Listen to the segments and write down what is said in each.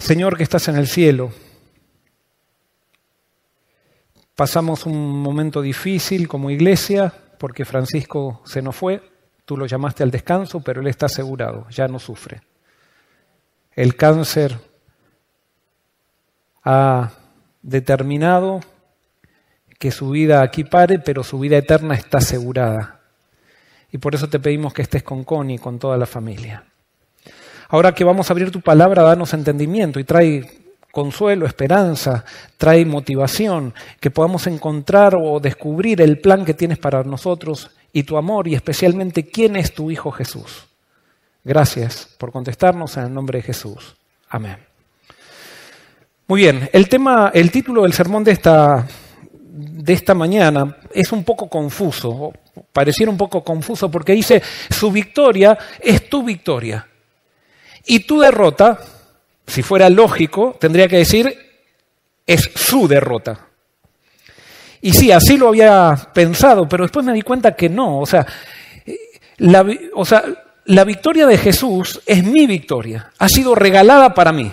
Señor que estás en el cielo, pasamos un momento difícil como iglesia porque Francisco se nos fue, tú lo llamaste al descanso, pero él está asegurado, ya no sufre. El cáncer ha determinado que su vida aquí pare, pero su vida eterna está asegurada. Y por eso te pedimos que estés con Connie y con toda la familia. Ahora que vamos a abrir tu palabra, danos entendimiento y trae consuelo, esperanza, trae motivación, que podamos encontrar o descubrir el plan que tienes para nosotros y tu amor y especialmente quién es tu Hijo Jesús. Gracias por contestarnos en el nombre de Jesús. Amén. Muy bien, el tema, el título del sermón de esta, de esta mañana es un poco confuso, pareciera un poco confuso porque dice, su victoria es tu victoria. Y tu derrota, si fuera lógico, tendría que decir, es su derrota. Y sí, así lo había pensado, pero después me di cuenta que no. O sea, la, o sea, la victoria de Jesús es mi victoria. Ha sido regalada para mí.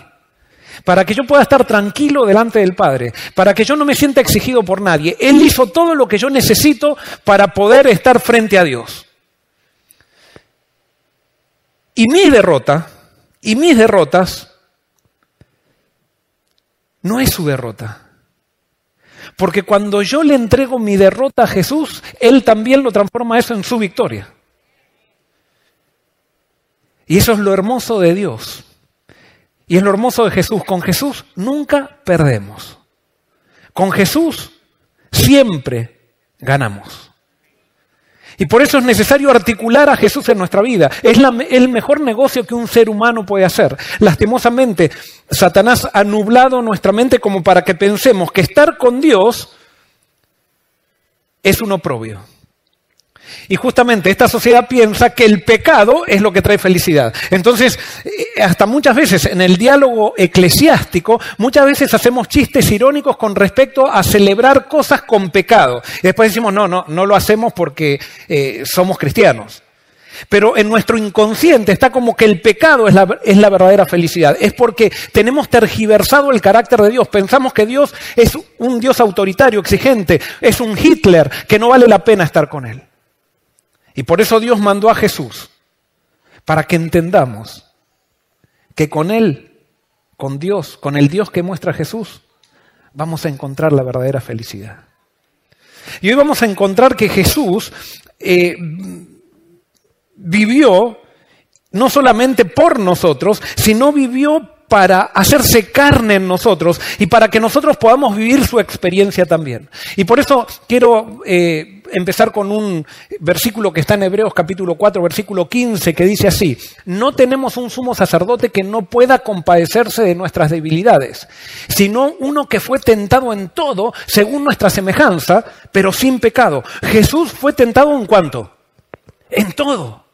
Para que yo pueda estar tranquilo delante del Padre. Para que yo no me sienta exigido por nadie. Él hizo todo lo que yo necesito para poder estar frente a Dios. Y mi derrota, y mis derrotas, no es su derrota. Porque cuando yo le entrego mi derrota a Jesús, Él también lo transforma eso en su victoria. Y eso es lo hermoso de Dios. Y es lo hermoso de Jesús. Con Jesús nunca perdemos. Con Jesús siempre ganamos. Y por eso es necesario articular a Jesús en nuestra vida. Es el mejor negocio que un ser humano puede hacer. Lastimosamente, Satanás ha nublado nuestra mente como para que pensemos que estar con Dios es un oprobio. Y justamente esta sociedad piensa que el pecado es lo que trae felicidad. Entonces, eh, hasta muchas veces en el diálogo eclesiástico, muchas veces hacemos chistes irónicos con respecto a celebrar cosas con pecado. Y después decimos, no, no, no lo hacemos porque eh, somos cristianos. Pero en nuestro inconsciente está como que el pecado es la, es la, verdadera felicidad. Es porque tenemos tergiversado el carácter de Dios. Pensamos que Dios es un Dios autoritario, exigente, es un Hitler, que no vale la pena estar con Él. Y por eso Dios mandó a Jesús, para que entendamos que con Él, con Dios, con el Dios que muestra Jesús, vamos a encontrar la verdadera felicidad. Y hoy vamos a encontrar que Jesús eh, vivió no solamente por nosotros, sino vivió para hacerse carne en nosotros y para que nosotros podamos vivir su experiencia también. Y por eso quiero eh, empezar con un versículo que está en Hebreos capítulo 4, versículo 15, que dice así, no tenemos un sumo sacerdote que no pueda compadecerse de nuestras debilidades, sino uno que fue tentado en todo según nuestra semejanza, pero sin pecado. Jesús fue tentado en cuanto? En todo.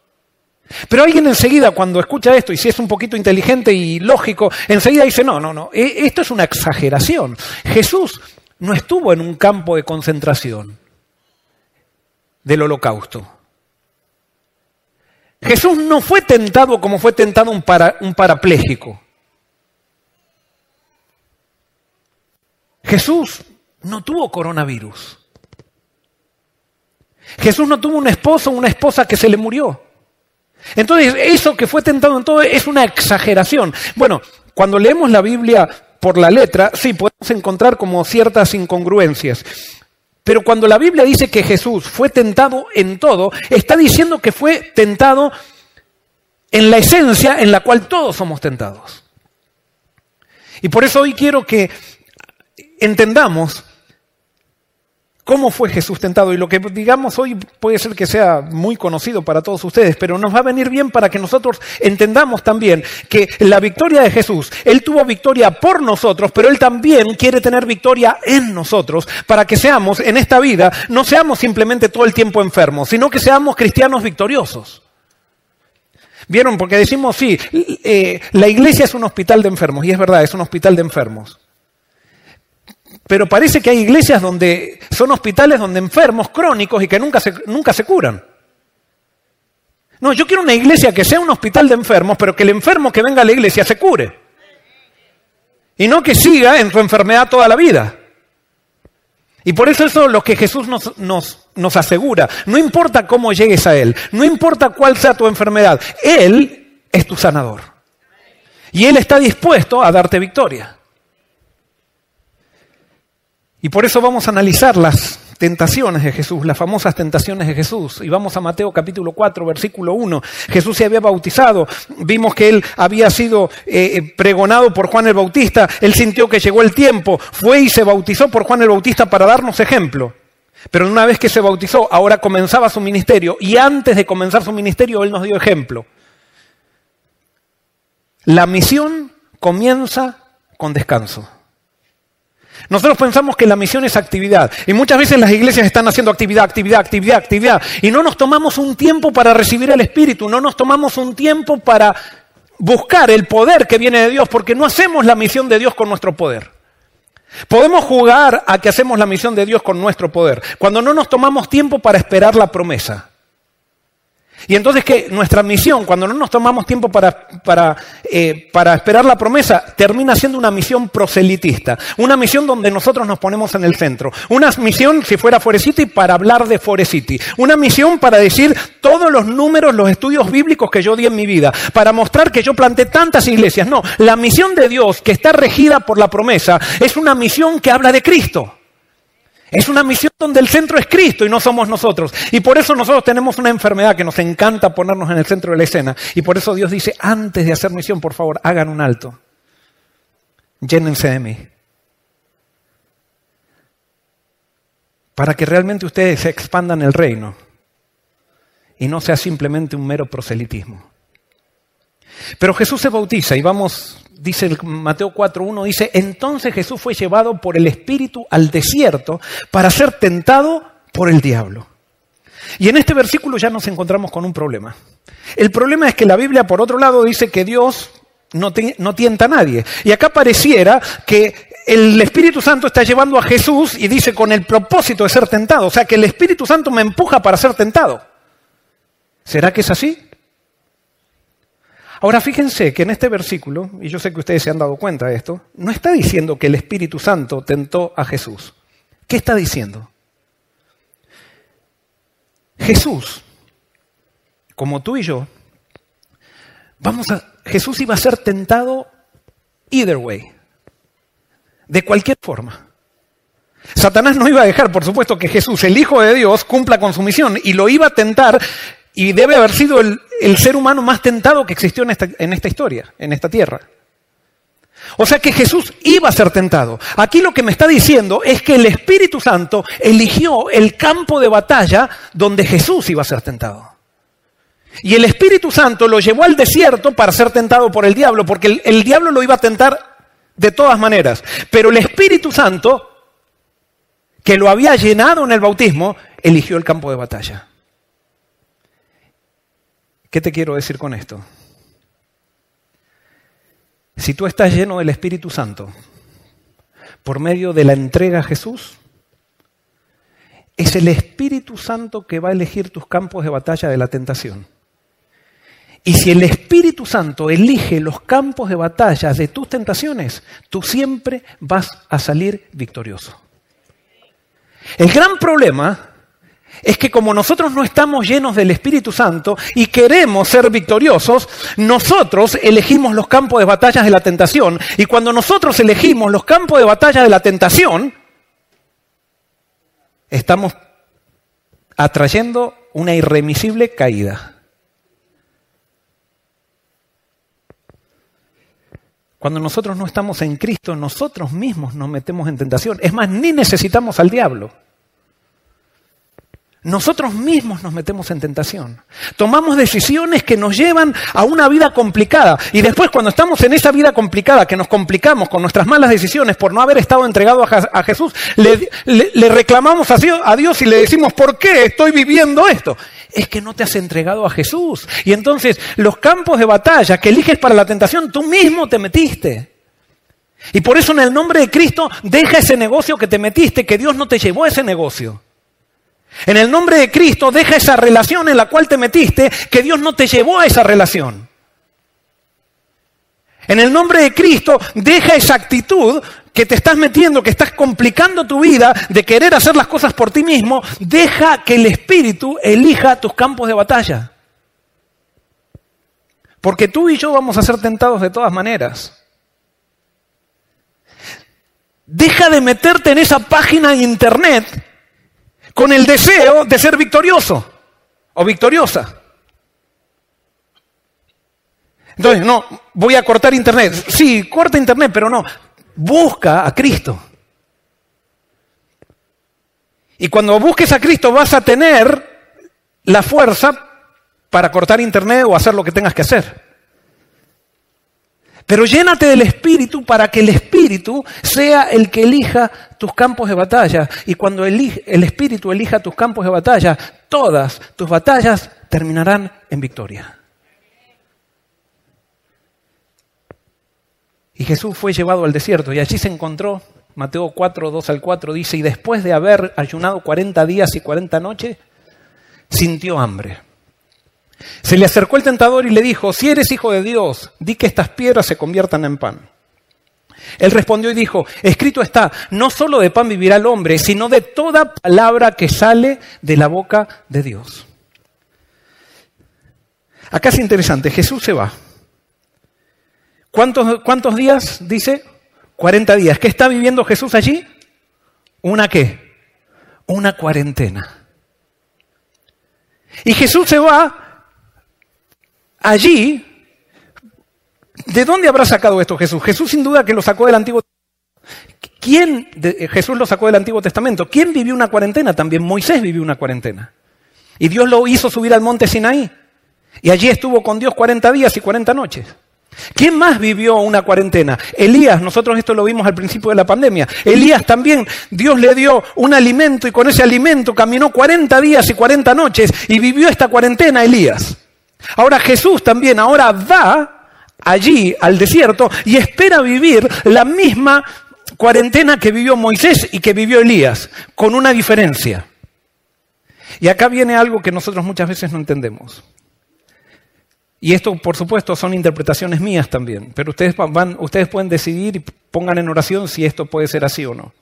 Pero alguien enseguida cuando escucha esto, y si es un poquito inteligente y lógico, enseguida dice, no, no, no, e, esto es una exageración. Jesús no estuvo en un campo de concentración del holocausto. Jesús no fue tentado como fue tentado un, parapléjico. Jesús no tuvo coronavirus. Jesús no tuvo un esposo o una esposa que se le murió. Entonces, eso que fue tentado en todo es una exageración. Bueno, cuando leemos la Biblia por la letra, sí, podemos encontrar como ciertas incongruencias. Pero cuando la Biblia dice que Jesús fue tentado en todo, está diciendo que fue tentado en la esencia en la cual todos somos tentados. Y por eso hoy quiero que entendamos ¿Cómo fue Jesús tentado? Y lo que digamos hoy puede ser que sea muy conocido para todos ustedes, pero nos va a venir bien para que nosotros entendamos también que la victoria de Jesús, Él tuvo victoria por nosotros, pero Él también quiere tener victoria en nosotros para que seamos en esta vida, no seamos simplemente todo el tiempo enfermos, sino que seamos cristianos victoriosos. ¿Vieron? Porque decimos, sí, eh, la iglesia es un hospital de enfermos, y es verdad, es un hospital de enfermos. Pero parece que hay iglesias donde son hospitales donde enfermos crónicos y que nunca se, nunca se curan. No, yo quiero una iglesia que sea un hospital de enfermos, pero que el enfermo que venga a la iglesia se cure. Y no que siga en su enfermedad toda la vida. Y por eso eso es lo que Jesús nos, nos, nos asegura. No importa cómo llegues a Él, no importa cuál sea tu enfermedad, Él es tu sanador. Y Él está dispuesto a darte victoria. Y por eso vamos a analizar las tentaciones de Jesús, las famosas tentaciones de Jesús. Y vamos a Mateo capítulo 4, versículo 1. Jesús se había bautizado, vimos que él había sido eh, eh, pregonado por Juan el Bautista, él sintió que llegó el tiempo, fue y se bautizó por Juan el Bautista para darnos ejemplo. Pero una vez que se bautizó, ahora comenzaba su ministerio y antes de comenzar su ministerio, él nos dio ejemplo. La misión comienza con descanso. Nosotros pensamos que la misión es actividad y muchas veces las iglesias están haciendo actividad, actividad, actividad, actividad y no nos tomamos un tiempo para recibir el Espíritu, no nos tomamos un tiempo para buscar el poder que viene de Dios porque no hacemos la misión de Dios con nuestro poder. Podemos jugar a que hacemos la misión de Dios con nuestro poder cuando no nos tomamos tiempo para esperar la promesa. Y entonces que nuestra misión, cuando no nos tomamos tiempo para, para, eh, para, esperar la promesa, termina siendo una misión proselitista, una misión donde nosotros nos ponemos en el centro, una misión, si fuera Forecity, para hablar de Forecity, una misión para decir todos los números, los estudios bíblicos que yo di en mi vida, para mostrar que yo planté tantas iglesias. No, la misión de Dios, que está regida por la promesa, es una misión que habla de Cristo. Es una misión donde el centro es Cristo y no somos nosotros. Y por eso nosotros tenemos una enfermedad que nos encanta ponernos en el centro de la escena. Y por eso Dios dice, antes de hacer misión, por favor, hagan un alto. Llénense de mí. Para que realmente ustedes expandan el reino y no sea simplemente un mero proselitismo. Pero Jesús se bautiza y vamos dice el Mateo 4.1, dice, entonces Jesús fue llevado por el Espíritu al desierto para ser tentado por el diablo. Y en este versículo ya nos encontramos con un problema. El problema es que la Biblia, por otro lado, dice que Dios no, no tienta a nadie. Y acá pareciera que el Espíritu Santo está llevando a Jesús y dice con el propósito de ser tentado. O sea, que el Espíritu Santo me empuja para ser tentado. ¿Será que es así? Ahora fíjense que en este versículo, y yo sé que ustedes se han dado cuenta de esto, no está diciendo que el Espíritu Santo tentó a Jesús. ¿Qué está diciendo? Jesús, como tú y yo, vamos a, Jesús iba a ser tentado either way, de cualquier forma. Satanás no iba a dejar, por supuesto, que Jesús, el Hijo de Dios, cumpla con su misión y lo iba a tentar y debe haber sido el, ser humano más tentado que existió en esta, en esta historia, en esta tierra. O sea que Jesús iba a ser tentado. Aquí lo que me está diciendo es que el Espíritu Santo eligió el campo de batalla donde Jesús iba a ser tentado. Y el Espíritu Santo lo llevó al desierto para ser tentado por el diablo, porque el, el diablo lo iba a tentar de todas maneras. Pero el Espíritu Santo, que lo había llenado en el bautismo, eligió el campo de batalla. ¿Qué te quiero decir con esto? Si tú estás lleno del Espíritu Santo por medio de la entrega a Jesús, es el Espíritu Santo que va a elegir tus campos de batalla de la tentación. Y si el Espíritu Santo elige los campos de batalla de tus tentaciones, tú siempre vas a salir victorioso. El gran problema es que como nosotros no estamos llenos del Espíritu Santo y queremos ser victoriosos, nosotros elegimos los campos de batalla de la tentación. Y cuando nosotros elegimos los campos de batalla de la tentación, estamos atrayendo una irremisible caída. Cuando nosotros no estamos en Cristo, nosotros mismos nos metemos en tentación. Es más, ni necesitamos al diablo. Nosotros mismos nos metemos en tentación. Tomamos decisiones que nos llevan a una vida complicada. Y después cuando estamos en esa vida complicada, que nos complicamos con nuestras malas decisiones por no haber estado entregado a, Jesús, le, reclamamos a Dios y le decimos, ¿por qué estoy viviendo esto? Es que no te has entregado a Jesús. Y entonces los campos de batalla que eliges para la tentación, tú mismo te metiste. Y por eso en el nombre de Cristo, deja ese negocio que te metiste, que Dios no te llevó a ese negocio. En el nombre de Cristo deja esa relación en la cual te metiste, que Dios no te llevó a esa relación. En el nombre de Cristo, deja esa actitud que te estás metiendo, que estás complicando tu vida de querer hacer las cosas por ti mismo. Deja que el Espíritu elija tus campos de batalla. Porque tú y yo vamos a ser tentados de todas maneras. Deja de meterte en esa página de internet con el deseo de ser victorioso o victoriosa. Entonces, no, voy a cortar internet. Sí, corta internet, pero no. Busca a Cristo. Y cuando busques a Cristo vas a tener la fuerza para cortar internet o hacer lo que tengas que hacer. Pero llénate del Espíritu para que el Espíritu sea el que elija tus campos de batalla. Y cuando el Espíritu elija tus campos de batalla, todas tus batallas terminarán en victoria. Y Jesús fue llevado al desierto y allí se encontró, Mateo 4, 2 al 4 dice, y después de haber ayunado 40 días y 40 noches, sintió hambre. Se le acercó el tentador y le dijo, si eres hijo de Dios, di que estas piedras se conviertan en pan. Él respondió y dijo, escrito está, no solo de pan vivirá el hombre, sino de toda palabra que sale de la boca de Dios. Acá es interesante, Jesús se va. ¿Cuántos, cuántos días? Dice, 40 días. ¿Qué está viviendo Jesús allí? ¿Una qué? Una cuarentena. Y Jesús se va allí, ¿de dónde habrá sacado esto Jesús? Jesús sin duda que lo sacó del Antiguo ¿Quién, Jesús lo sacó del Antiguo Testamento? ¿Quién vivió una cuarentena? También Moisés vivió una cuarentena. Y Dios lo hizo subir al monte Sinaí. Y allí estuvo con Dios 40 días y 40 noches. ¿Quién más vivió una cuarentena? Elías, nosotros esto lo vimos al principio de la pandemia. Elías también, Dios le dio un alimento y con ese alimento caminó 40 días y 40 noches y vivió esta cuarentena Elías. Ahora Jesús también ahora va allí al desierto y espera vivir la misma cuarentena que vivió Moisés y que vivió Elías, con una diferencia. Y acá viene algo que nosotros muchas veces no entendemos. Y esto, por supuesto, son interpretaciones mías también, pero ustedes, van, ustedes pueden decidir y pongan en oración si esto puede ser así o no.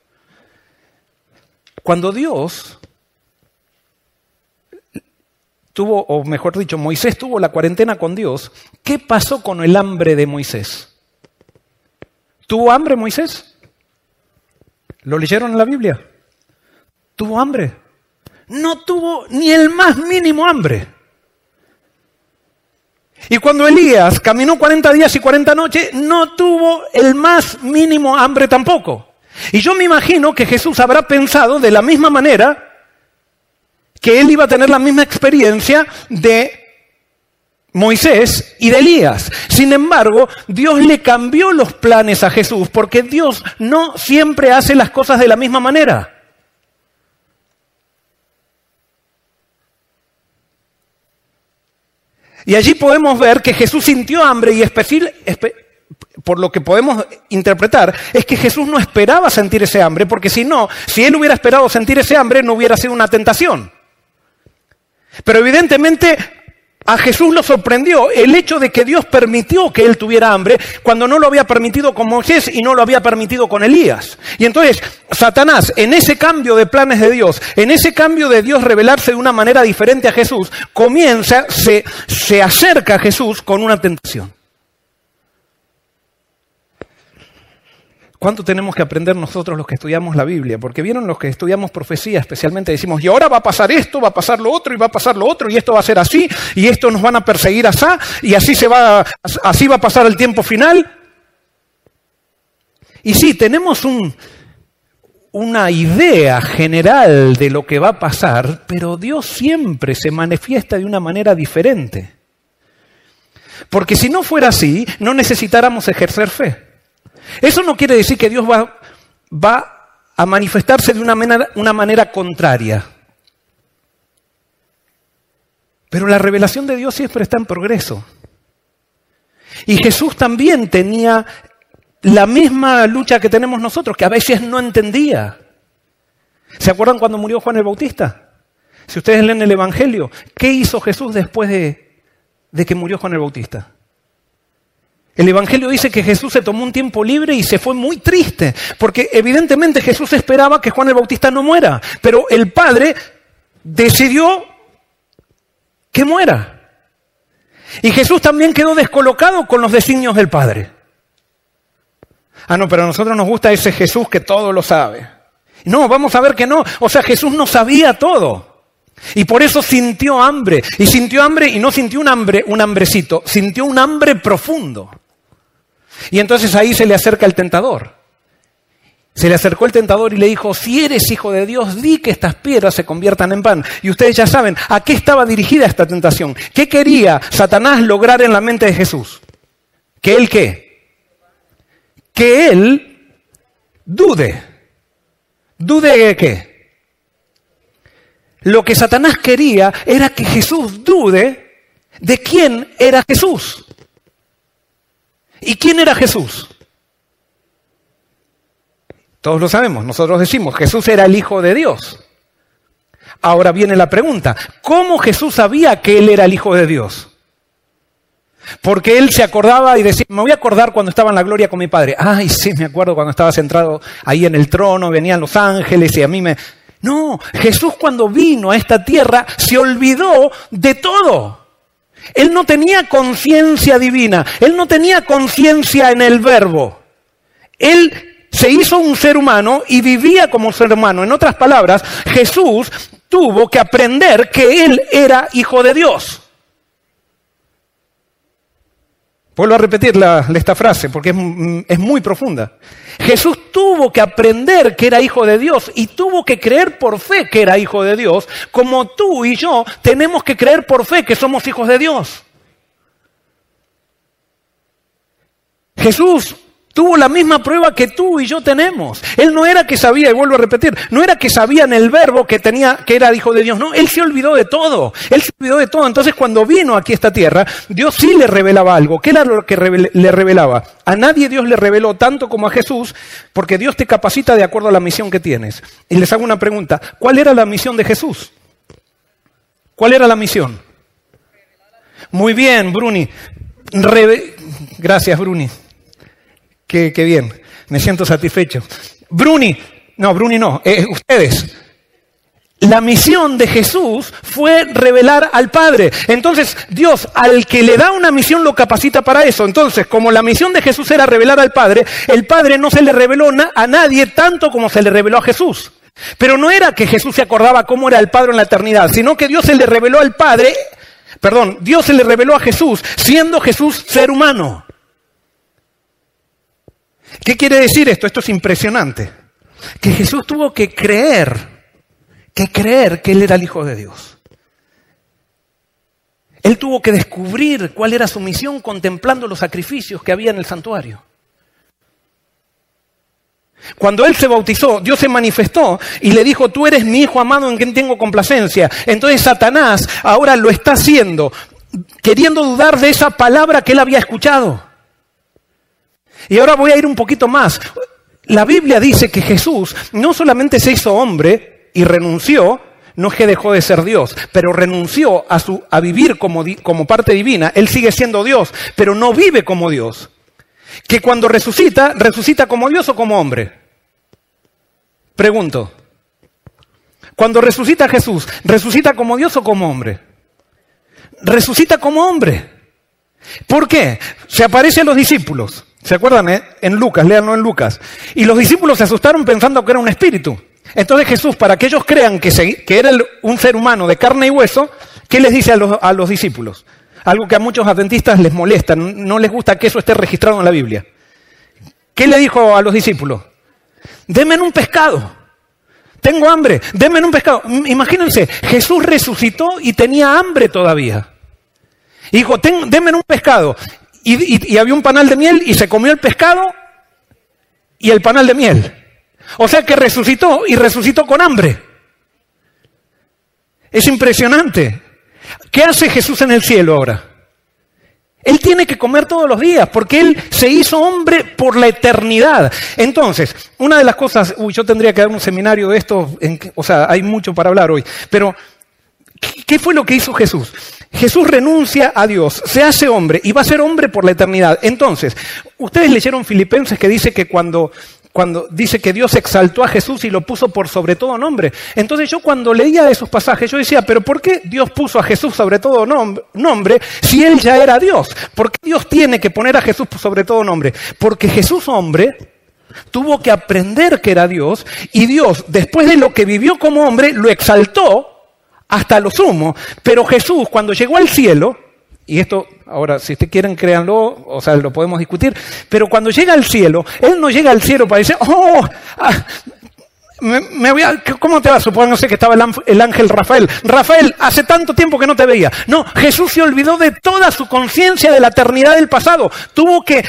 Cuando Dios tuvo, o mejor dicho, Moisés tuvo la cuarentena con Dios, ¿qué pasó con el hambre de Moisés? ¿Tuvo hambre Moisés? ¿Lo leyeron en la Biblia? ¿Tuvo hambre? No tuvo ni el más mínimo hambre. Y cuando Elías caminó 40 días y 40 noches, no tuvo el más mínimo hambre tampoco. Y yo me imagino que Jesús habrá pensado de la misma manera que él iba a tener la misma experiencia de Moisés y de Elías. Sin embargo, Dios le cambió los planes a Jesús porque Dios no siempre hace las cosas de la misma manera. Y allí podemos ver que Jesús sintió hambre y por lo que podemos interpretar, es que Jesús no esperaba sentir ese hambre, porque si no, si él hubiera esperado sentir ese hambre, no hubiera sido una tentación. Pero evidentemente a Jesús lo sorprendió el hecho de que Dios permitió que él tuviera hambre cuando no lo había permitido con Moisés y no lo había permitido con Elías. Y entonces Satanás, en ese cambio de planes de Dios, en ese cambio de Dios revelarse de una manera diferente a Jesús, comienza, se, se acerca a Jesús con una tentación. ¿Cuánto tenemos que aprender nosotros los que estudiamos la Biblia? Porque vieron los que estudiamos profecía, especialmente decimos, y ahora va a pasar esto, va a pasar lo otro, y va a pasar lo otro, y esto va a ser así, y esto nos van a perseguir así, y así se va, así va a pasar el tiempo final. Y sí, tenemos un, una idea general de lo que va a pasar, pero Dios siempre se manifiesta de una manera diferente. Porque si no fuera así, no necesitáramos ejercer fe. Eso no quiere decir que Dios va, va a manifestarse de una manera, una manera contraria. Pero la revelación de Dios siempre está en progreso. Y Jesús también tenía la misma lucha que tenemos nosotros, que a veces no entendía. ¿Se acuerdan cuando murió Juan el Bautista? Si ustedes leen el Evangelio, ¿qué hizo Jesús después de, de que murió Juan el Bautista? El Evangelio dice que Jesús se tomó un tiempo libre y se fue muy triste, porque evidentemente Jesús esperaba que Juan el Bautista no muera, pero el Padre decidió que muera. Y Jesús también quedó descolocado con los designios del Padre. Ah, no, pero a nosotros nos gusta ese Jesús que todo lo sabe. No, vamos a ver que no. O sea, Jesús no sabía todo. Y por eso sintió hambre. Y sintió hambre y no sintió un hambre, un hambrecito, sintió un hambre profundo. Y entonces ahí se le acerca el tentador. Se le acercó el tentador y le dijo, si eres hijo de Dios, di que estas piedras se conviertan en pan. Y ustedes ya saben a qué estaba dirigida esta tentación. ¿Qué quería Satanás lograr en la mente de Jesús? ¿Que él qué? Que él dude. ¿Dude de qué? Lo que Satanás quería era que Jesús dude de quién era Jesús. ¿Y quién era Jesús? Todos lo sabemos, nosotros decimos, Jesús era el Hijo de Dios. Ahora viene la pregunta, ¿cómo Jesús sabía que Él era el Hijo de Dios? Porque Él se acordaba y decía, me voy a acordar cuando estaba en la gloria con mi Padre. Ay, sí, me acuerdo cuando estaba centrado ahí en el trono, venían los ángeles y a mí me... No, Jesús cuando vino a esta tierra se olvidó de todo. Él no tenía conciencia divina, él no tenía conciencia en el verbo. Él se hizo un ser humano y vivía como ser humano. En otras palabras, Jesús tuvo que aprender que Él era hijo de Dios. Vuelvo a repetir esta frase porque es, es, muy profunda. Jesús tuvo que aprender que era hijo de Dios y tuvo que creer por fe que era hijo de Dios, como tú y yo tenemos que creer por fe que somos hijos de Dios. Jesús Tuvo la misma prueba que tú y yo tenemos. Él no era que sabía, y vuelvo a repetir, no era que sabía en el verbo que tenía, que era hijo de Dios, no, él se olvidó de todo. Él se olvidó de todo. Entonces cuando vino aquí a esta tierra, Dios sí le revelaba algo. ¿Qué era lo que le revelaba? A nadie Dios le reveló tanto como a Jesús, porque Dios te capacita de acuerdo a la misión que tienes. Y les hago una pregunta. ¿Cuál era la misión de Jesús? ¿Cuál era la misión? Muy bien, Bruni. Gracias, Bruni. Qué, bien, me siento satisfecho. Bruni, no, Bruni no, eh, ustedes. La misión de Jesús fue revelar al Padre. Entonces, Dios, al que le da una misión, lo capacita para eso. Entonces, como la misión de Jesús era revelar al Padre, el Padre no se le reveló a nadie tanto como se le reveló a Jesús. Pero no era que Jesús se acordaba cómo era el Padre en la eternidad, sino que Dios se le reveló al Padre, perdón, Dios se le reveló a Jesús, siendo Jesús ser humano. ¿Qué quiere decir esto? Esto es impresionante. Que Jesús tuvo que creer, que creer que Él era el Hijo de Dios. Él tuvo que descubrir cuál era su misión contemplando los sacrificios que había en el santuario. Cuando él se bautizó, Dios se manifestó y le dijo, tú eres mi hijo amado en quien tengo complacencia. Entonces Satanás ahora lo está haciendo, queriendo dudar de esa palabra que él había escuchado. Y ahora voy a ir un poquito más. La Biblia dice que Jesús no solamente se hizo hombre y renunció, no es que dejó de ser Dios, pero renunció a, vivir como, como parte divina. Él sigue siendo Dios, pero no vive como Dios. Que cuando resucita, resucita como Dios o como hombre. Pregunto. Cuando resucita Jesús, ¿resucita como Dios o como hombre? Resucita como hombre. ¿Por qué? Se aparece a los discípulos. ¿Se acuerdan? Eh? En Lucas, léanlo en Lucas. Y los discípulos se asustaron pensando que era un espíritu. Entonces Jesús, para que ellos crean que, era un ser humano de carne y hueso, ¿qué les dice a los, discípulos? Algo que a muchos adventistas les molesta, no les gusta que eso esté registrado en la Biblia. ¿Qué le dijo a los discípulos? Denme un pescado. Tengo hambre, denme un pescado. Imagínense, Jesús resucitó y tenía hambre todavía. dijo, denme un pescado. Y, había un panal de miel y se comió el pescado y el panal de miel. O sea que resucitó y resucitó con hambre. Es impresionante. ¿Qué hace Jesús en el cielo ahora? Él tiene que comer todos los días porque Él se hizo hombre por la eternidad. Entonces, una de las cosas, uy, yo tendría que dar un seminario de esto, o sea, hay mucho para hablar hoy, pero ¿qué fue lo que hizo Jesús? Jesús renuncia a Dios, se hace hombre y va a ser hombre por la eternidad. Entonces, ustedes leyeron Filipenses que dice que cuando, cuando dice que Dios exaltó a Jesús y lo puso por sobre todo nombre. Entonces yo cuando leía esos pasajes yo decía, pero ¿por qué Dios puso a Jesús sobre todo nombre si él ya era Dios? ¿Por qué Dios tiene que poner a Jesús sobre todo nombre? Porque Jesús hombre tuvo que aprender que era Dios y Dios, después de lo que vivió como hombre, lo exaltó hasta lo sumo. Pero Jesús, cuando llegó al cielo, y esto, ahora, si ustedes quieren, créanlo, o sea, lo podemos discutir, pero cuando llega al cielo, Él no llega al cielo para decir, oh, ah, me, voy a, ¿cómo te va? sé que estaba el ángel Rafael. Rafael, hace tanto tiempo que no te veía. No, Jesús se olvidó de toda su conciencia de la eternidad del pasado. Tuvo que,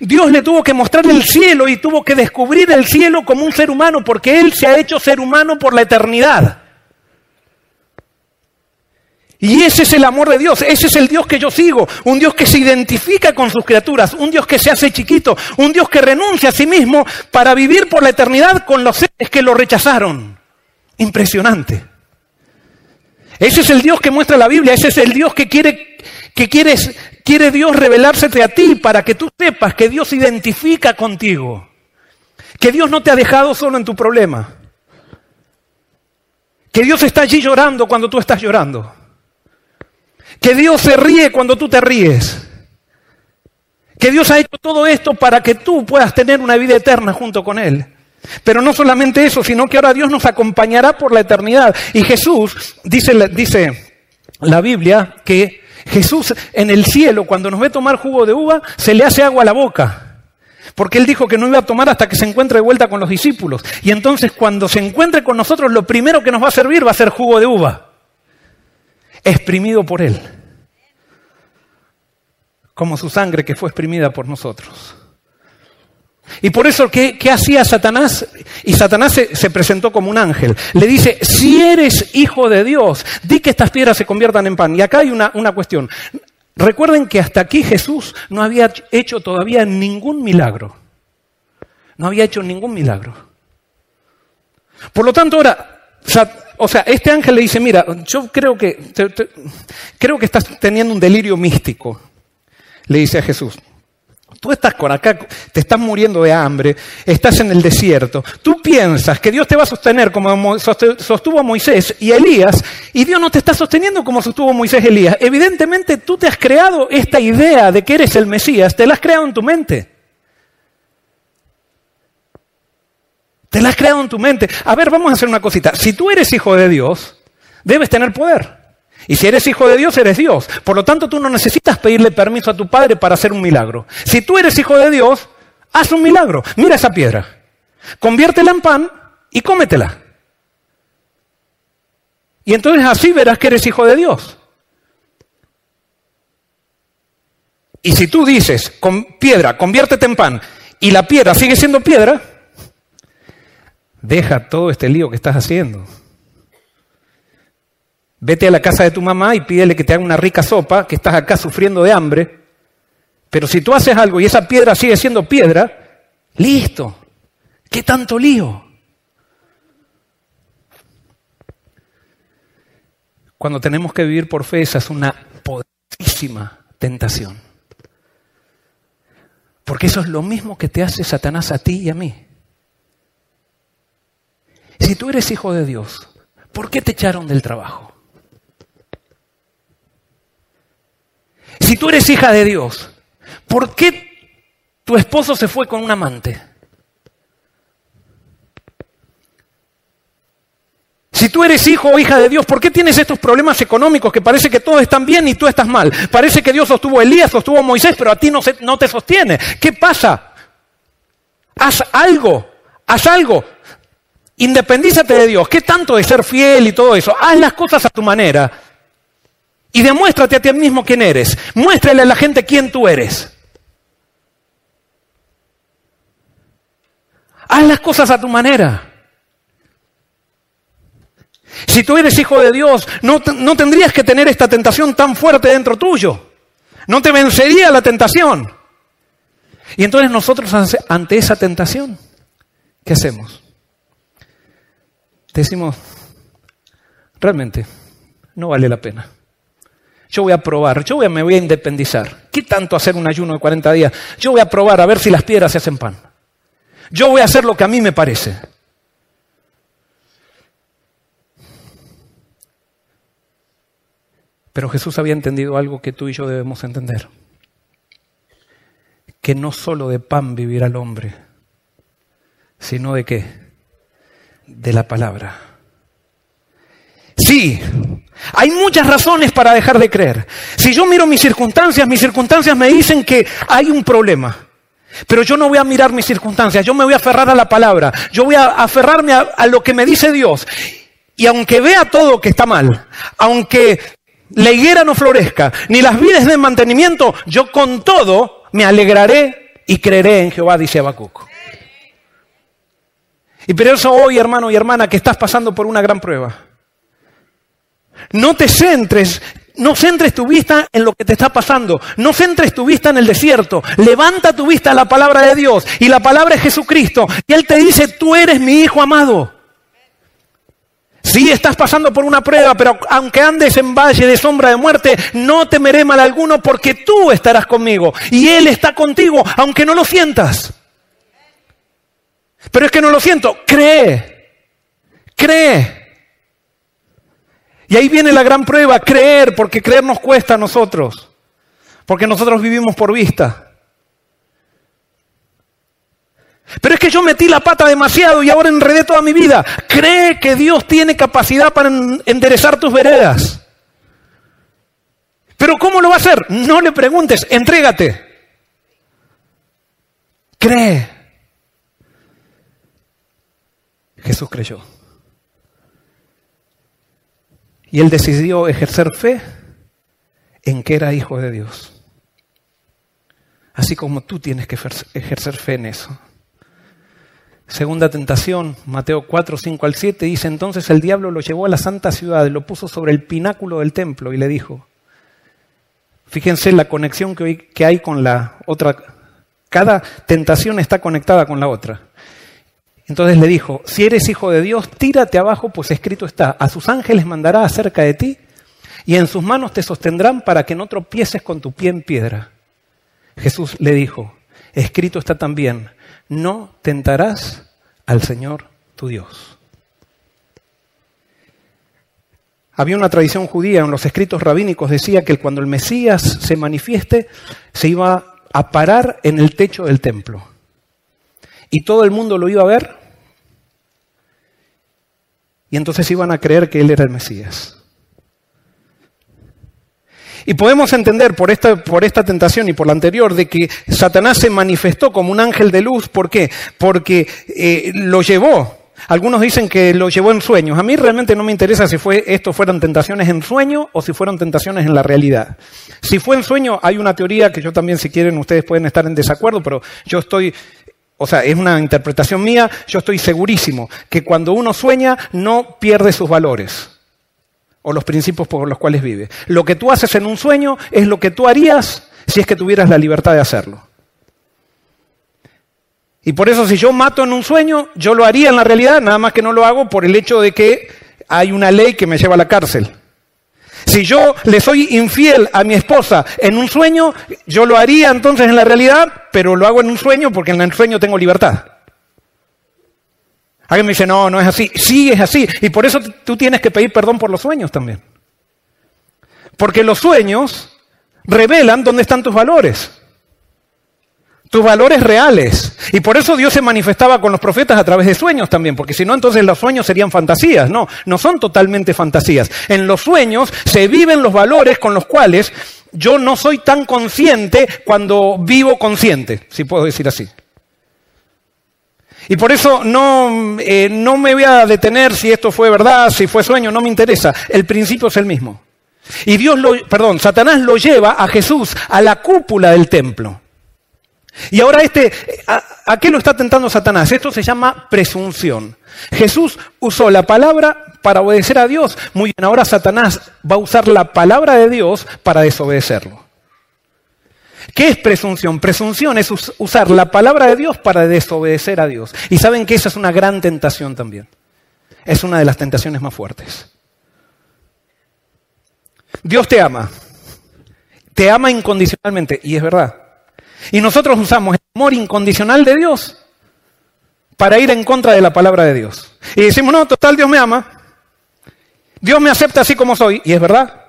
Dios le tuvo que mostrar el cielo y tuvo que descubrir el cielo como un ser humano, porque Él se ha hecho ser humano por la eternidad. Y ese es el amor de Dios, ese es el Dios que yo sigo, un Dios que se identifica con sus criaturas, un Dios que se hace chiquito, un Dios que renuncia a sí mismo para vivir por la eternidad con los seres que lo rechazaron. Impresionante. Ese es el Dios que muestra la Biblia, ese es el Dios que quiere que quieres, quiere Dios revelársete a ti para que tú sepas que Dios se identifica contigo. Que Dios no te ha dejado solo en tu problema. Que Dios está allí llorando cuando tú estás llorando. Que Dios se ríe cuando tú te ríes. Que Dios ha hecho todo esto para que tú puedas tener una vida eterna junto con Él. Pero no solamente eso, sino que ahora Dios nos acompañará por la eternidad. Y Jesús, dice, dice la Biblia, que Jesús en el cielo, cuando nos ve tomar jugo de uva, se le hace agua a la boca. Porque Él dijo que no iba a tomar hasta que se encuentre de vuelta con los discípulos. Y entonces cuando se encuentre con nosotros, lo primero que nos va a servir va a ser jugo de uva exprimido por Él, como su sangre que fue exprimida por nosotros. Y por eso, ¿qué, hacía Satanás? Y Satanás se, presentó como un ángel. Le dice, si eres hijo de Dios, di que estas piedras se conviertan en pan. Y acá hay una, una cuestión. Recuerden que hasta aquí Jesús no había hecho todavía ningún milagro. No había hecho ningún milagro. Por lo tanto, ahora, o sea, este ángel le dice, mira, yo creo que, creo que estás teniendo un delirio místico, le dice a Jesús. Tú estás con acá, te estás muriendo de hambre, estás en el desierto. Tú piensas que Dios te va a sostener como sostuvo Moisés y Elías, y Dios no te está sosteniendo como sostuvo Moisés y Elías. Evidentemente tú te has creado esta idea de que eres el Mesías, te la has creado en tu mente. Te la has creado en tu mente. A ver, vamos a hacer una cosita. Si tú eres hijo de Dios, debes tener poder. Y si eres hijo de Dios, eres Dios. Por lo tanto, tú no necesitas pedirle permiso a tu padre para hacer un milagro. Si tú eres hijo de Dios, haz un milagro. Mira esa piedra. Conviértela en pan y cómetela. Y entonces así verás que eres hijo de Dios. Y si tú dices, con piedra, conviértete en pan, y la piedra sigue siendo piedra, deja todo este lío que estás haciendo. Vete a la casa de tu mamá y pídele que te haga una rica sopa, que estás acá sufriendo de hambre. Pero si tú haces algo y esa piedra sigue siendo piedra, listo. ¿Qué tanto lío? Cuando tenemos que vivir por fe, esa es una poderosísima tentación. Porque eso es lo mismo que te hace Satanás a ti y a mí. Si tú eres hijo de Dios, ¿por qué te echaron del trabajo? Si tú eres hija de Dios, ¿por qué tu esposo se fue con un amante? Si tú eres hijo o hija de Dios, ¿por qué tienes estos problemas económicos que parece que todos están bien y tú estás mal? Parece que Dios sostuvo a Elías, sostuvo a Moisés, pero a ti no, no te sostiene. ¿Qué pasa? Haz algo, haz algo. Independízate de Dios. ¿Qué tanto de ser fiel y todo eso? Haz las cosas a tu manera y demuéstrate a ti mismo quién eres. Muéstrale a la gente quién tú eres. Haz las cosas a tu manera. Si tú eres hijo de Dios, no, no, tendrías que tener esta tentación tan fuerte dentro tuyo. No te vencería la tentación. Y entonces nosotros ante esa tentación, ¿qué hacemos? Decimos, realmente, no vale la pena. Yo voy a probar, yo me voy a independizar. ¿Qué tanto hacer un ayuno de 40 días? Yo voy a probar a ver si las piedras se hacen pan. Yo voy a hacer lo que a mí me parece. Pero Jesús había entendido algo que tú y yo debemos entender. Que no solo de pan vivirá el hombre, sino de qué? De la palabra. Sí, hay muchas razones para dejar de creer. Si yo miro mis circunstancias, mis circunstancias me dicen que hay un problema. Pero yo no voy a mirar mis circunstancias, yo me voy a aferrar a la palabra, yo voy a aferrarme a, lo que me dice Dios. Y aunque vea todo que está mal, aunque la higuera no florezca, ni las vides de mantenimiento, yo con todo me alegraré y creeré en Jehová, dice Habacuc. Y por eso hoy, hermano y hermana, que estás pasando por una gran prueba, no te centres, no centres tu vista en lo que te está pasando, no centres tu vista en el desierto, levanta tu vista a la palabra de Dios y la palabra es Jesucristo. Y Él te dice, tú eres mi hijo amado. Sí, estás pasando por una prueba, pero aunque andes en valle de sombra de muerte, no temeré mal alguno porque tú estarás conmigo y Él está contigo, aunque no lo sientas. Pero es que no lo siento, cree, cree. Y ahí viene la gran prueba, creer, porque creer nos cuesta a nosotros, porque nosotros vivimos por vista. Pero es que yo metí la pata demasiado y ahora enredé toda mi vida. Cree que Dios tiene capacidad para enderezar tus veredas. Pero ¿cómo lo va a hacer? No le preguntes, entrégate. Cree. Jesús creyó. Y él decidió ejercer fe en que era hijo de Dios. Así como tú tienes que ejercer fe en eso. Segunda tentación, Mateo 4, 5 al 7, dice, entonces el diablo lo llevó a la santa ciudad, lo puso sobre el pináculo del templo y le dijo, fíjense la conexión que hay con la otra, cada tentación está conectada con la otra. Entonces le dijo, si eres hijo de Dios, tírate abajo, pues escrito está, a sus ángeles mandará acerca de ti y en sus manos te sostendrán para que no tropieces con tu pie en piedra. Jesús le dijo, escrito está también, no tentarás al Señor tu Dios. Había una tradición judía, en los escritos rabínicos decía que cuando el Mesías se manifieste, se iba a parar en el techo del templo y todo el mundo lo iba a ver y entonces iban a creer que él era el Mesías. Y podemos entender por esta, por esta tentación y por la anterior de que Satanás se manifestó como un ángel de luz. ¿Por qué? Porque eh, lo llevó. Algunos dicen que lo llevó en sueños. A mí realmente no me interesa si fue, esto fueron tentaciones en sueño o si fueron tentaciones en la realidad. Si fue en sueño, hay una teoría que yo también, si quieren, ustedes pueden estar en desacuerdo, pero yo estoy o sea, es una interpretación mía, yo estoy segurísimo que cuando uno sueña no pierde sus valores o los principios por los cuales vive. Lo que tú haces en un sueño es lo que tú harías si es que tuvieras la libertad de hacerlo. Y por eso si yo mato en un sueño, yo lo haría en la realidad, nada más que no lo hago por el hecho de que hay una ley que me lleva a la cárcel. Si yo le soy infiel a mi esposa en un sueño, yo lo haría entonces en la realidad, pero lo hago en un sueño porque en el sueño tengo libertad. Alguien me dice, no, no es así. Sí, es así. Y por eso tú tienes que pedir perdón por los sueños también. Porque los sueños revelan dónde están tus valores tus valores reales. Y por eso Dios se manifestaba con los profetas a través de sueños también, porque si no, entonces los sueños serían fantasías. No, no son totalmente fantasías. En los sueños se viven los valores con los cuales yo no soy tan consciente cuando vivo consciente, si puedo decir así. Y por eso no, eh, no me voy a detener si esto fue verdad, si fue sueño, no me interesa. El principio es el mismo. Y Dios lo, perdón, Satanás lo lleva a Jesús a la cúpula del templo. Y ahora este, ¿a, qué lo está tentando Satanás? Esto se llama presunción. Jesús usó la palabra para obedecer a Dios. Muy bien, ahora Satanás va a usar la palabra de Dios para desobedecerlo. ¿Qué es presunción? Presunción es usar la palabra de Dios para desobedecer a Dios. Y saben que esa es una gran tentación también. Es una de las tentaciones más fuertes. Dios te ama. te ama incondicionalmente, y es verdad. Y nosotros usamos el amor incondicional de Dios para ir en contra de la palabra de Dios. Y decimos, no, total, Dios me ama. Dios me acepta así como soy, y es verdad.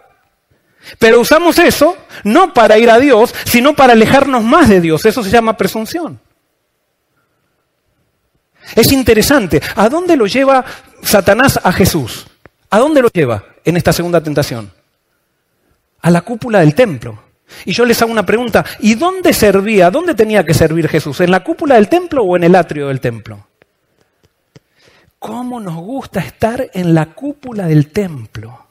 Pero usamos eso no para ir a Dios, sino para alejarnos más de Dios. Eso se llama presunción. Es interesante. ¿A dónde lo lleva Satanás a Jesús? ¿A dónde lo lleva en esta segunda tentación? A la cúpula del templo. Y yo les hago una pregunta, ¿y dónde servía, dónde tenía que servir Jesús? ¿En la cúpula del templo o en el atrio del templo? ¿Cómo nos gusta estar en la cúpula del templo?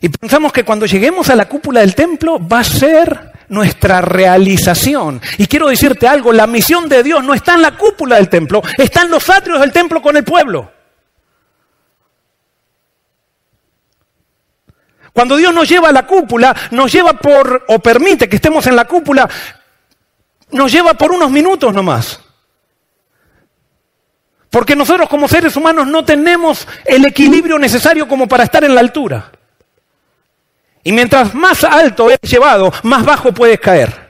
Y pensamos que cuando lleguemos a la cúpula del templo va a ser nuestra realización. Y quiero decirte algo, la misión de Dios no está en la cúpula del templo, está en los atrios del templo con el pueblo. Cuando Dios nos lleva a la cúpula, nos lleva por, o permite que estemos en la cúpula, nos lleva por unos minutos nomás. Porque nosotros como seres humanos no tenemos el equilibrio necesario como para estar en la altura. Y mientras más alto es llevado, más bajo puedes caer.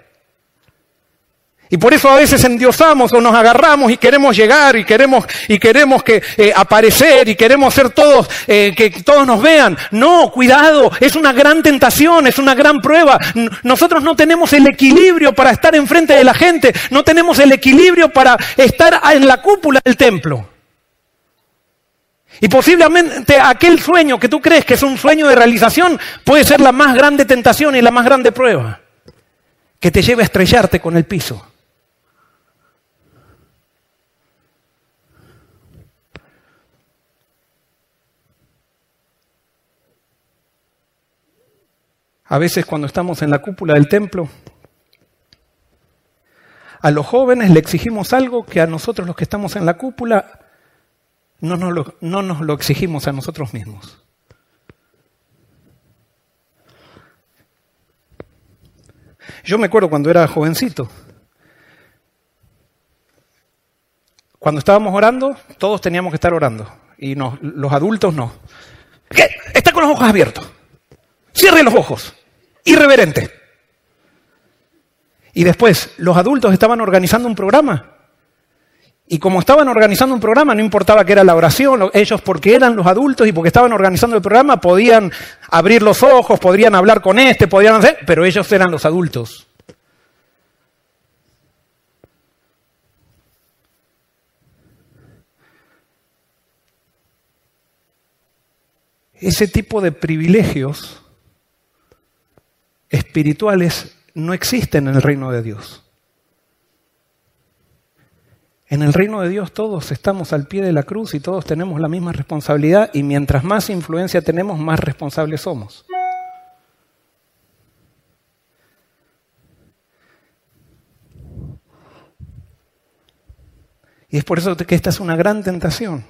Y por eso a veces endiosamos o nos agarramos y queremos llegar y queremos, y queremos que, eh, aparecer y queremos ser todos, eh, que todos nos vean. No, cuidado, es una gran tentación, es una gran prueba. Nosotros no tenemos el equilibrio para estar enfrente de la gente, no tenemos el equilibrio para estar en la cúpula del templo. Y posiblemente aquel sueño que tú crees que es un sueño de realización puede ser la más grande tentación y la más grande prueba que te lleve a estrellarte con el piso. A veces cuando estamos en la cúpula del templo, a los jóvenes le exigimos algo que a nosotros los que estamos en la cúpula no nos lo, exigimos a nosotros mismos. Yo me acuerdo cuando era jovencito. Cuando estábamos orando, todos teníamos que estar orando. Y los adultos no. ¿Qué? Está con los ojos abiertos. Cierre los ojos. Irreverente. Y después, los adultos estaban organizando un programa y como estaban organizando un programa, no importaba que era la oración, ellos porque eran los adultos y porque estaban organizando el programa, podían abrir los ojos, podrían hablar con este, podían hacer, pero ellos eran los adultos. Ese tipo de privilegios espirituales no existen en el reino de Dios. En el reino de Dios todos estamos al pie de la cruz y todos tenemos la misma responsabilidad y mientras más influencia tenemos, más responsables somos. Y es por eso que esta es una gran tentación,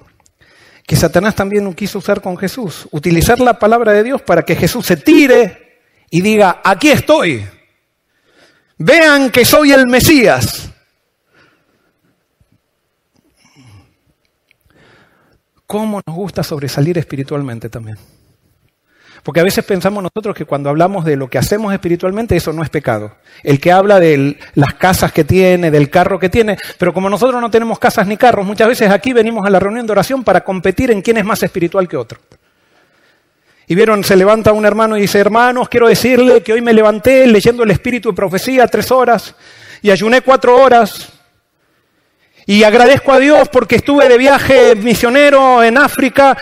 que Satanás también quiso usar con Jesús, utilizar la palabra de Dios para que Jesús se tire y diga, aquí estoy, vean que soy el Mesías. cómo nos gusta sobresalir espiritualmente también. Porque a veces pensamos nosotros que cuando hablamos de lo que hacemos espiritualmente, eso no es pecado. El que habla de las casas que tiene, del carro que tiene, pero como nosotros no tenemos casas ni carros, muchas veces aquí venimos a la reunión de oración para competir en quién es más espiritual que otro. Y vieron, se levanta un hermano y dice, hermanos, quiero decirle que hoy me levanté leyendo el Espíritu de Profecía tres horas y ayuné cuatro horas y agradezco a Dios porque estuve de viaje misionero en África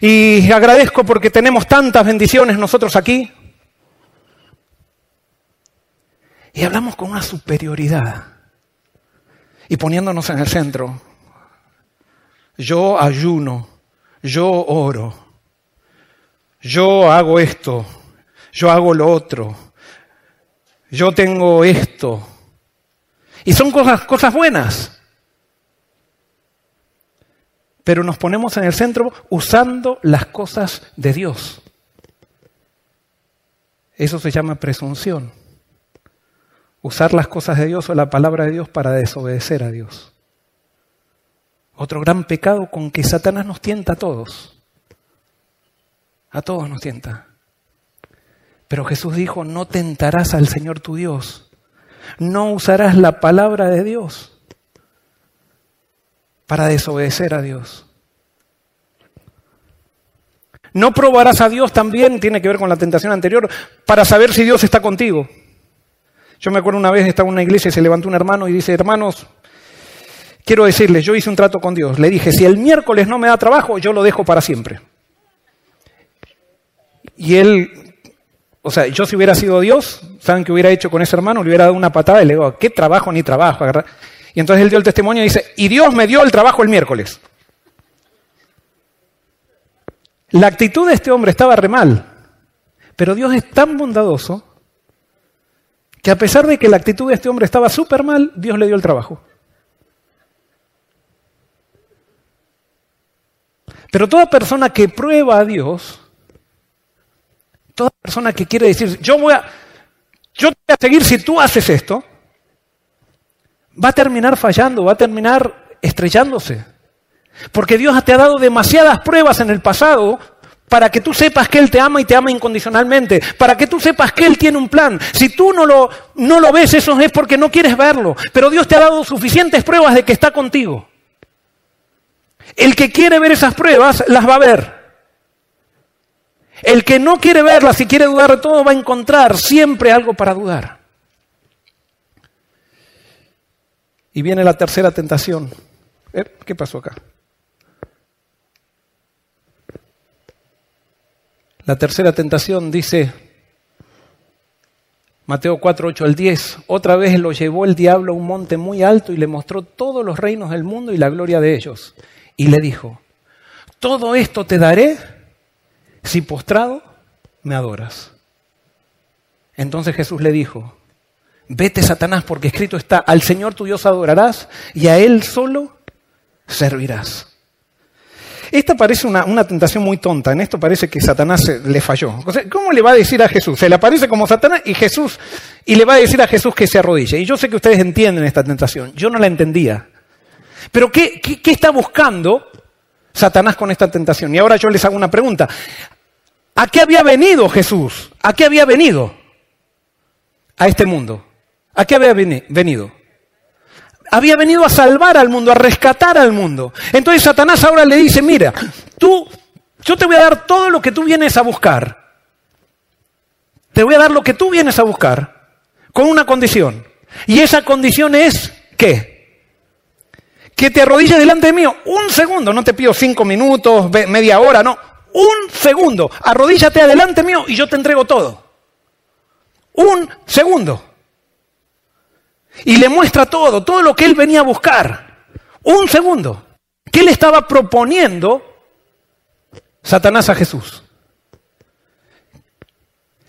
y agradezco porque tenemos tantas bendiciones nosotros aquí. Y hablamos con una superioridad y poniéndonos en el centro. Yo ayuno, yo oro, yo hago esto, yo hago lo otro, yo tengo esto. Y son cosas, buenas pero nos ponemos en el centro usando las cosas de Dios. Eso se llama presunción. Usar las cosas de Dios o la palabra de Dios para desobedecer a Dios. Otro gran pecado con que Satanás nos tienta a todos. A todos nos tienta. Pero Jesús dijo, no tentarás al Señor tu Dios, no usarás la palabra de Dios para desobedecer a Dios. No probarás a Dios también, tiene que ver con la tentación anterior, para saber si Dios está contigo. Yo me acuerdo una vez estaba en una iglesia y se levantó un hermano y dice, hermanos, quiero decirles, yo hice un trato con Dios. Le dije, si el miércoles no me da trabajo, yo lo dejo para siempre. Y él, o sea, yo si hubiera sido Dios, ¿saben qué hubiera hecho con ese hermano? Le hubiera dado una patada y le digo, ¿qué trabajo ni trabajo? Y entonces él dio el testimonio y dice, y Dios me dio el trabajo el miércoles. La actitud de este hombre estaba re mal, pero Dios es tan bondadoso que a pesar de que la actitud de este hombre estaba súper mal, Dios le dio el trabajo. Pero toda persona que prueba a Dios, toda persona que quiere decir, yo voy a, yo te voy a seguir si tú haces esto, va a terminar fallando, va a terminar estrellándose. Porque Dios te ha dado demasiadas pruebas en el pasado para que tú sepas que Él te ama y te ama incondicionalmente, para que tú sepas que Él tiene un plan. Si tú no lo, no lo ves, eso es porque no quieres verlo. Pero Dios te ha dado suficientes pruebas de que está contigo. El que quiere ver esas pruebas, las va a ver. El que no quiere verlas y quiere dudar de todo, va a encontrar siempre algo para dudar. Y viene la tercera tentación. Eh, ¿Qué pasó acá? La tercera tentación dice, Mateo 4, 8 al 10, otra vez lo llevó el diablo a un monte muy alto y le mostró todos los reinos del mundo y la gloria de ellos. Y le dijo, todo esto te daré si postrado me adoras. Entonces Jesús le dijo, vete Satanás porque escrito está, al Señor tu Dios adorarás y a Él solo servirás. Esta parece una, tentación muy tonta. En esto parece que Satanás le falló. ¿Cómo le va a decir a Jesús? Se le aparece como Satanás y Jesús, y le va a decir a Jesús que se arrodille. Y yo sé que ustedes entienden esta tentación. Yo no la entendía. Pero ¿qué, qué está buscando Satanás con esta tentación? Y ahora yo les hago una pregunta. ¿A qué había venido Jesús? ¿A qué había venido? A este mundo. ¿A qué había venido? había venido a salvar al mundo, a rescatar al mundo. Entonces Satanás ahora le dice, mira, tú, yo te voy a dar todo lo que tú vienes a buscar. Te voy a dar lo que tú vienes a buscar, con una condición. Y esa condición es, ¿qué? Que te arrodilles delante de mí un segundo, no te pido cinco minutos, media hora, no, un segundo. Arrodíllate adelante mío y yo te entrego todo. Un segundo. Y le muestra todo, todo lo que él venía a buscar. Un segundo. ¿Qué le estaba proponiendo Satanás a Jesús?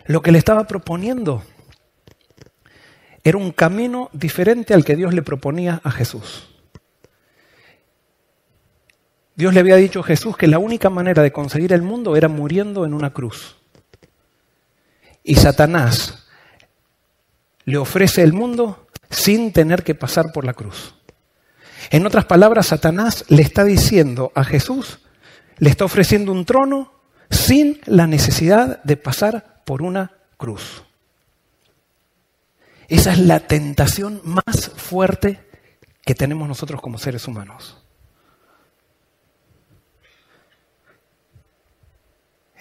Lo que le estaba proponiendo era un camino diferente al que Dios le proponía a Jesús. Dios le había dicho a Jesús que la única manera de conseguir el mundo era muriendo en una cruz. Y Satanás le ofrece el mundo sin tener que pasar por la cruz. En otras palabras, Satanás le está diciendo a Jesús, le está ofreciendo un trono sin la necesidad de pasar por una cruz. Esa es la tentación más fuerte que tenemos nosotros como seres humanos.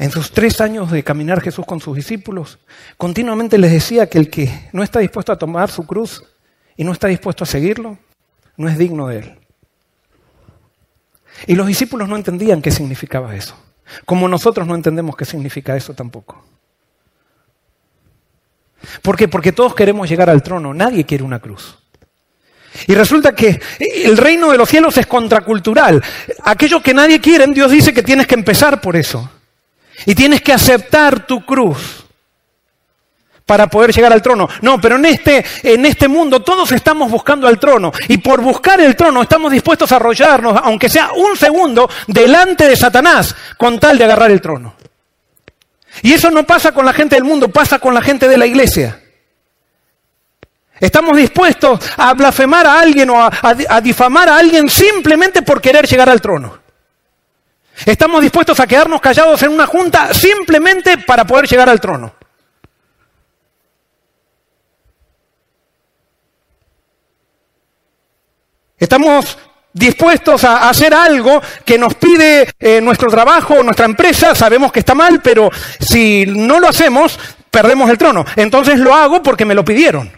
En sus tres años de caminar Jesús con sus discípulos, continuamente les decía que el que no está dispuesto a tomar su cruz y no está dispuesto a seguirlo, no es digno de él. Y los discípulos no entendían qué significaba eso, como nosotros no entendemos qué significa eso tampoco. ¿Por qué? Porque todos queremos llegar al trono, nadie quiere una cruz. Y resulta que el reino de los cielos es contracultural. Aquello que nadie quiere, Dios dice que tienes que empezar por eso. Y tienes que aceptar tu cruz para poder llegar al trono. No, pero en este, en este mundo todos estamos buscando al trono y por buscar el trono estamos dispuestos a arrollarnos, aunque sea un segundo, delante de Satanás con tal de agarrar el trono. Y eso no pasa con la gente del mundo, pasa con la gente de la iglesia. Estamos dispuestos a blasfemar a alguien o a, a difamar a alguien simplemente por querer llegar al trono. Estamos dispuestos a quedarnos callados en una junta simplemente para poder llegar al trono. Estamos dispuestos a hacer algo que nos pide eh, nuestro trabajo o nuestra empresa, sabemos que está mal, pero si no lo hacemos, perdemos el trono. Entonces lo hago porque me lo pidieron.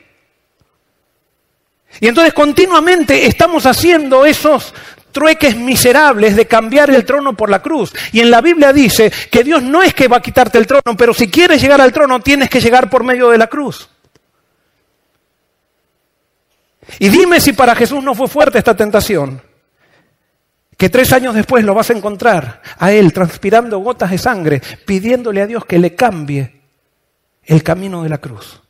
Y entonces continuamente estamos haciendo esos trueques miserables de cambiar el trono por la cruz. Y en la Biblia dice que Dios no es que va a quitarte el trono, pero si quieres llegar al trono tienes que llegar por medio de la cruz. Y dime si para Jesús no fue fuerte esta tentación, que tres años después lo vas a encontrar a Él transpirando gotas de sangre, pidiéndole a Dios que le cambie el camino de la cruz.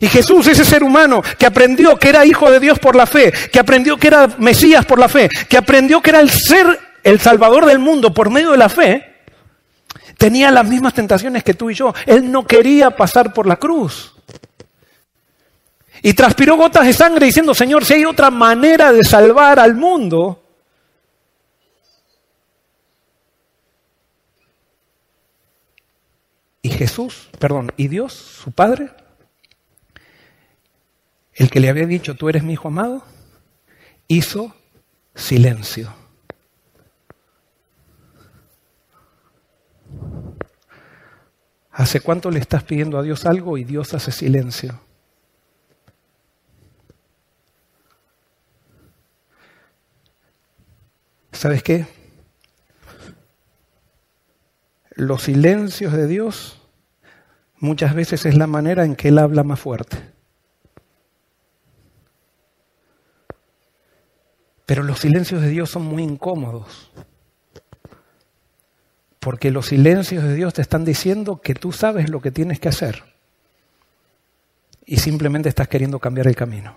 Y Jesús, ese ser humano que aprendió que era hijo de Dios por la fe, que aprendió que era Mesías por la fe, que aprendió que era el ser el Salvador del mundo por medio de la fe, tenía las mismas tentaciones que tú y yo. Él no quería pasar por la cruz. Y transpiró gotas de sangre diciendo, Señor, si hay otra manera de salvar al mundo, y Jesús, perdón, y Dios, su Padre, el que le había dicho, tú eres mi hijo amado, hizo silencio. ¿Hace cuánto le estás pidiendo a Dios algo y Dios hace silencio? ¿Sabes qué? Los silencios de Dios muchas veces es la manera en que Él habla más fuerte. Pero los silencios de Dios son muy incómodos. Porque los silencios de Dios te están diciendo que tú sabes lo que tienes que hacer. Y simplemente estás queriendo cambiar el camino.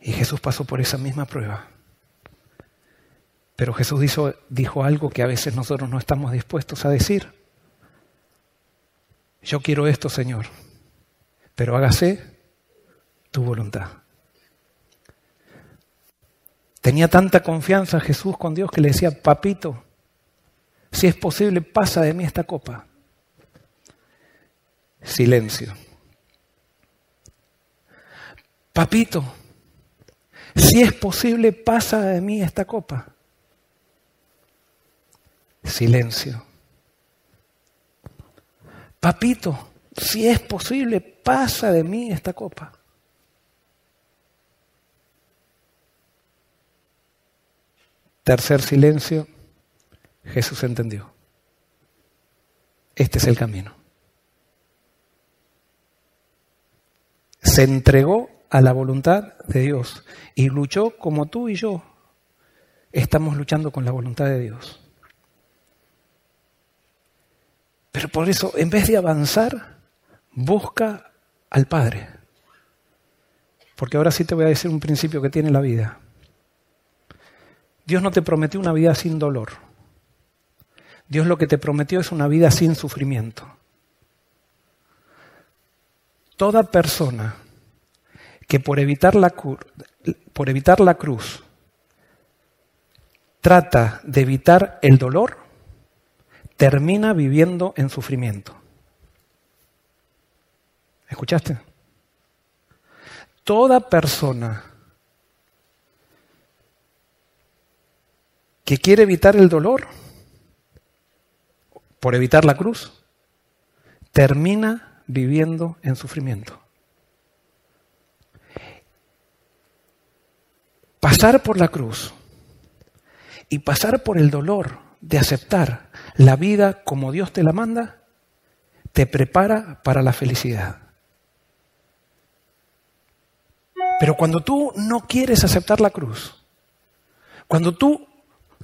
Y Jesús pasó por esa misma prueba. Pero Jesús dijo, algo que a veces nosotros no estamos dispuestos a decir. Yo quiero esto, Señor, pero hágase tu voluntad. Tenía tanta confianza Jesús con Dios que le decía, papito, si es posible, pasa de mí esta copa. Silencio. Papito, si es posible, pasa de mí esta copa. Silencio. Papito, si es posible, pasa de mí esta copa. Tercer silencio, Jesús entendió. Este es el camino. Se entregó a la voluntad de Dios y luchó como tú y yo estamos luchando con la voluntad de Dios. Pero por eso, en vez de avanzar, busca al Padre. Porque ahora sí te voy a decir un principio que tiene la vida. Dios no te prometió una vida sin dolor. Dios lo que te prometió es una vida sin sufrimiento. Toda persona que por evitar la, por evitar la cruz trata de evitar el dolor, termina viviendo en sufrimiento. ¿Escuchaste? Toda persona que quiere evitar el dolor por evitar la cruz, termina viviendo en sufrimiento. pasar por la cruz y pasar por el dolor de aceptar la vida como Dios te la manda, te prepara para la felicidad. Pero cuando tú no quieres aceptar la cruz, cuando tú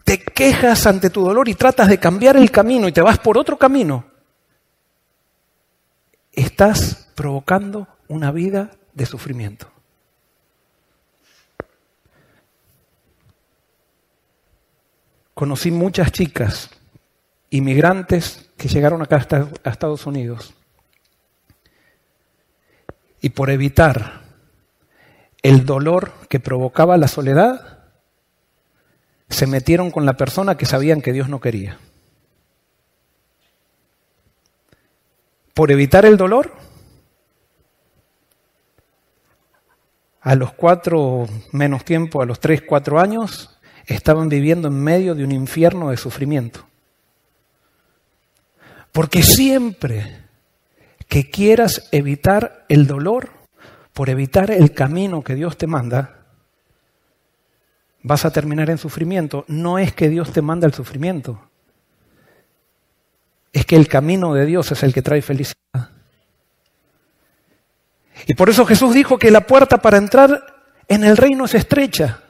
te quejas ante tu dolor y tratas de cambiar el camino y te vas por otro camino, estás provocando una vida de sufrimiento. conocí muchas chicas, inmigrantes que llegaron acá a Estados Unidos. Y por evitar el dolor que provocaba la soledad, se metieron con la persona que sabían que Dios no quería. Por evitar el dolor, a los cuatro menos tiempo, a los tres, cuatro años, estaban viviendo en medio de un infierno de sufrimiento. Porque siempre que quieras evitar el dolor, por evitar el camino que Dios te manda, vas a terminar en sufrimiento. No es que Dios te manda el sufrimiento, es que el camino de Dios es el que trae felicidad. Y por eso Jesús dijo que la puerta para entrar en el reino es estrecha.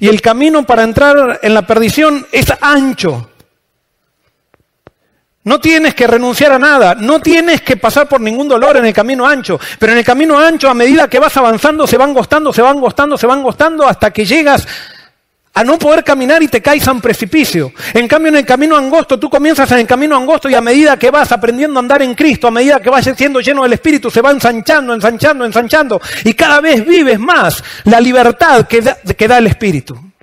Y el camino para entrar en la perdición es ancho. No tienes que renunciar a nada, no tienes que pasar por ningún dolor en el camino ancho, pero en el camino ancho, a medida que vas avanzando, se van gostando, se van gostando, se van gostando, hasta que llegas a no poder caminar y te caes a un precipicio. En cambio, en el camino angosto, tú comienzas en el camino angosto y a medida que vas aprendiendo a andar en Cristo, a medida que vas siendo lleno del Espíritu, se va ensanchando, ensanchando, ensanchando, y cada vez vives más la libertad que da, que da el Espíritu.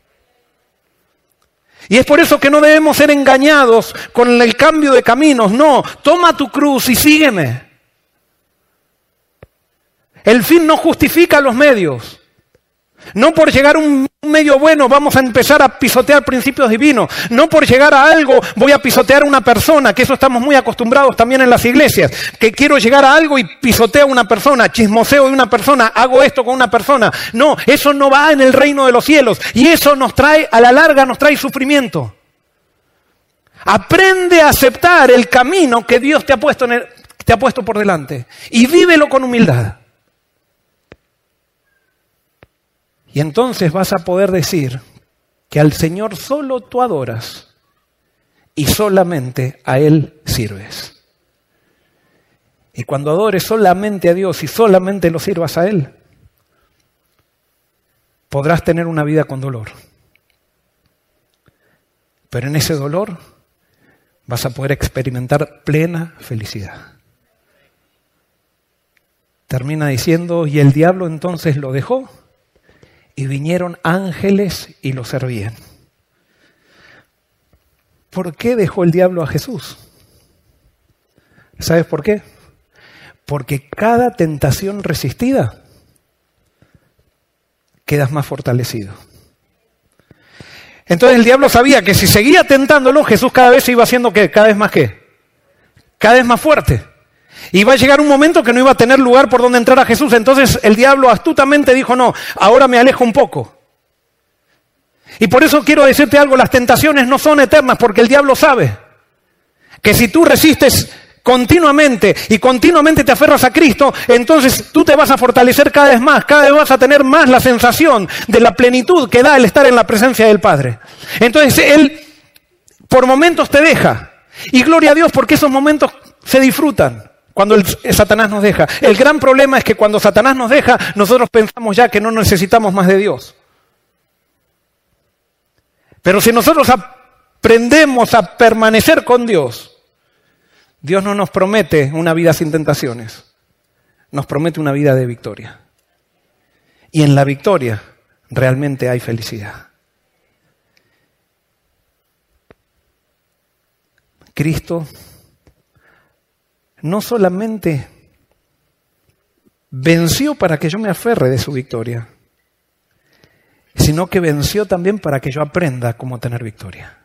Y es por eso que no debemos ser engañados con el cambio de caminos. No, toma tu cruz y sígueme. El fin no justifica los medios. No por llegar a un medio bueno vamos a empezar a pisotear principios divinos. No por llegar a algo voy a pisotear a una persona, que eso estamos muy acostumbrados también en las iglesias. Que quiero llegar a algo y pisoteo a una persona, chismoseo de una persona, hago esto con una persona. No, eso no va en el reino de los cielos. Y eso nos trae, a la larga nos trae sufrimiento. Aprende a aceptar el camino que Dios te ha puesto, te ha puesto por delante. Y vívelo con humildad. Y entonces vas a poder decir que al Señor solo tú adoras y solamente a Él sirves. Y cuando adores solamente a Dios y solamente lo sirvas a Él, podrás tener una vida con dolor. Pero en ese dolor vas a poder experimentar plena felicidad. Termina diciendo, y el diablo entonces lo dejó y vinieron ángeles y lo servían. ¿Por qué dejó el diablo a Jesús? ¿Sabes por qué? Porque cada tentación resistida quedas más fortalecido. Entonces el diablo sabía que si seguía tentándolo, Jesús cada vez se iba haciendo ¿qué? cada vez más qué, cada vez más fuerte. Y va a llegar un momento que no iba a tener lugar por donde entrar a Jesús. Entonces el diablo astutamente dijo, no, ahora me alejo un poco. Y por eso quiero decirte algo, las tentaciones no son eternas porque el diablo sabe que si tú resistes continuamente y continuamente te aferras a Cristo, entonces tú te vas a fortalecer cada vez más, cada vez vas a tener más la sensación de la plenitud que da el estar en la presencia del Padre. Entonces Él por momentos te deja. Y gloria a Dios porque esos momentos se disfrutan. Cuando el, Satanás nos deja. El gran problema es que cuando Satanás nos deja, nosotros pensamos ya que no necesitamos más de Dios. Pero si nosotros aprendemos a permanecer con Dios, Dios no nos promete una vida sin tentaciones, nos promete una vida de victoria. Y en la victoria realmente hay felicidad. Cristo no solamente venció para que yo me aferre de su victoria, sino que venció también para que yo aprenda cómo tener victoria.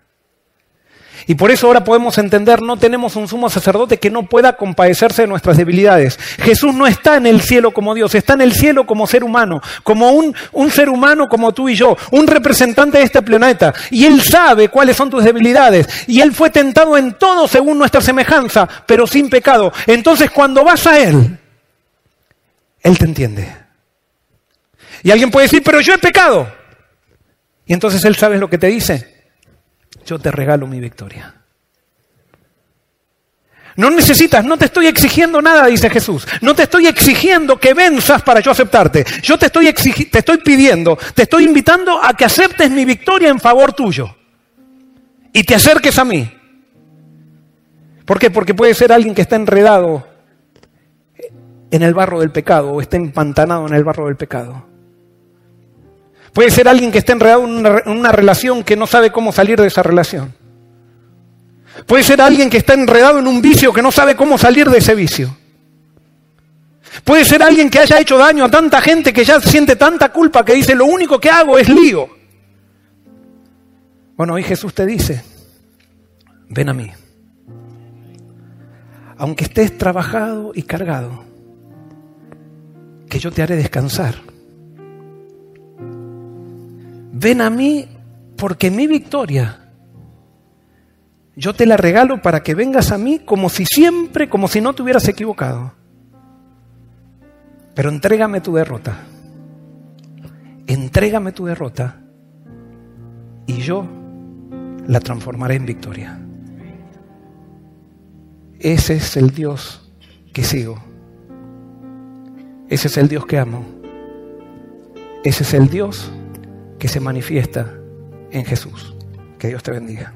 Y por eso ahora podemos entender, no tenemos un sumo sacerdote que no pueda compadecerse de nuestras debilidades. Jesús no está en el cielo como Dios, está en el cielo como ser humano, como un, un ser humano como tú y yo, un representante de este planeta. Y Él sabe cuáles son tus debilidades. Y Él fue tentado en todo según nuestra semejanza, pero sin pecado. Entonces cuando vas a Él, Él te entiende. Y alguien puede decir, pero yo he pecado. Y entonces Él sabe lo que te dice yo te regalo mi victoria. No necesitas, no te estoy exigiendo nada, dice Jesús. No te estoy exigiendo que venzas para yo aceptarte. Yo te estoy, te estoy pidiendo, te estoy invitando a que aceptes mi victoria en favor tuyo. Y te acerques a mí. ¿Por qué? Porque puede ser alguien que está enredado en el barro del pecado o está empantanado en el barro del pecado. Puede ser alguien que esté enredado en una, relación que no sabe cómo salir de esa relación. Puede ser alguien que está enredado en un vicio que no sabe cómo salir de ese vicio. Puede ser alguien que haya hecho daño a tanta gente que ya siente tanta culpa que dice, lo único que hago es lío. Bueno, hoy Jesús te dice, ven a mí. Aunque estés trabajado y cargado, que yo te haré descansar. Ven a mí porque mi victoria yo te la regalo para que vengas a mí como si siempre, como si no te hubieras equivocado. Pero entrégame tu derrota. Entrégame tu derrota y yo la transformaré en victoria. Ese es el Dios que sigo. Ese es el Dios que amo. Ese es el Dios que se manifiesta en Jesús. Que Dios te bendiga.